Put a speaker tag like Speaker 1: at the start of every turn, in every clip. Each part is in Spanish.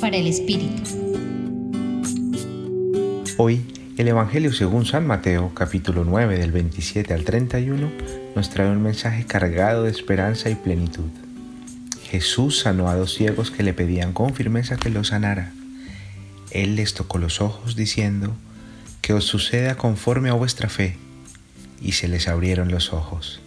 Speaker 1: Para el Espíritu.
Speaker 2: Hoy, el Evangelio según San Mateo, capítulo 9, del 27 al 31, nos trae un mensaje cargado de esperanza y plenitud. Jesús sanó a dos ciegos que le pedían con firmeza que los sanara. Él les tocó los ojos diciendo, que os suceda conforme a vuestra fe, y se les abrieron los ojos.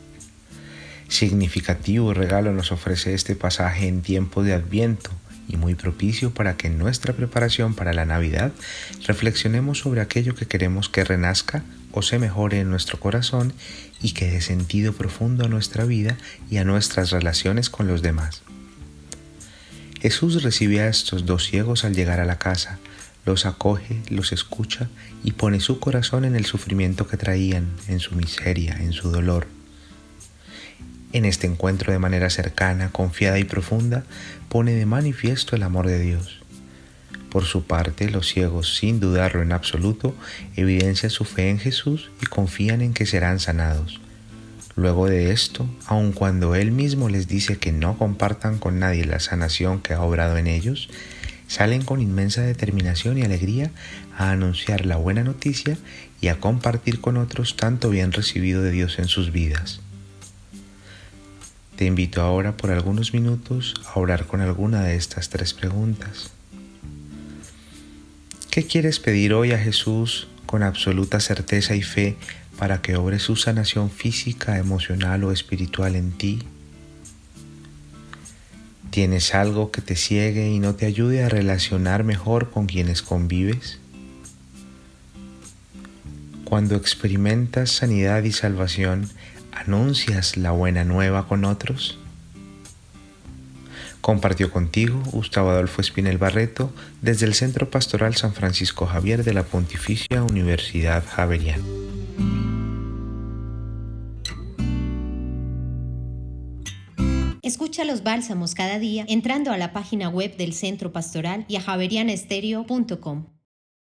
Speaker 2: Significativo regalo nos ofrece este pasaje en tiempo de Adviento y muy propicio para que en nuestra preparación para la Navidad reflexionemos sobre aquello que queremos que renazca o se mejore en nuestro corazón y que dé sentido profundo a nuestra vida y a nuestras relaciones con los demás. Jesús recibe a estos dos ciegos al llegar a la casa, los acoge, los escucha y pone su corazón en el sufrimiento que traían, en su miseria, en su dolor en este encuentro de manera cercana, confiada y profunda, pone de manifiesto el amor de Dios. Por su parte, los ciegos, sin dudarlo en absoluto, evidencian su fe en Jesús y confían en que serán sanados. Luego de esto, aun cuando Él mismo les dice que no compartan con nadie la sanación que ha obrado en ellos, salen con inmensa determinación y alegría a anunciar la buena noticia y a compartir con otros tanto bien recibido de Dios en sus vidas. Te invito ahora por algunos minutos a orar con alguna de estas tres preguntas. ¿Qué quieres pedir hoy a Jesús con absoluta certeza y fe para que obre su sanación física, emocional o espiritual en ti? ¿Tienes algo que te ciegue y no te ayude a relacionar mejor con quienes convives? Cuando experimentas sanidad y salvación, ¿Anuncias la buena nueva con otros? Compartió contigo Gustavo Adolfo Espinel Barreto desde el Centro Pastoral San Francisco Javier de la Pontificia Universidad Javeriana.
Speaker 1: Escucha los bálsamos cada día entrando a la página web del Centro Pastoral y a javerianestereo.com.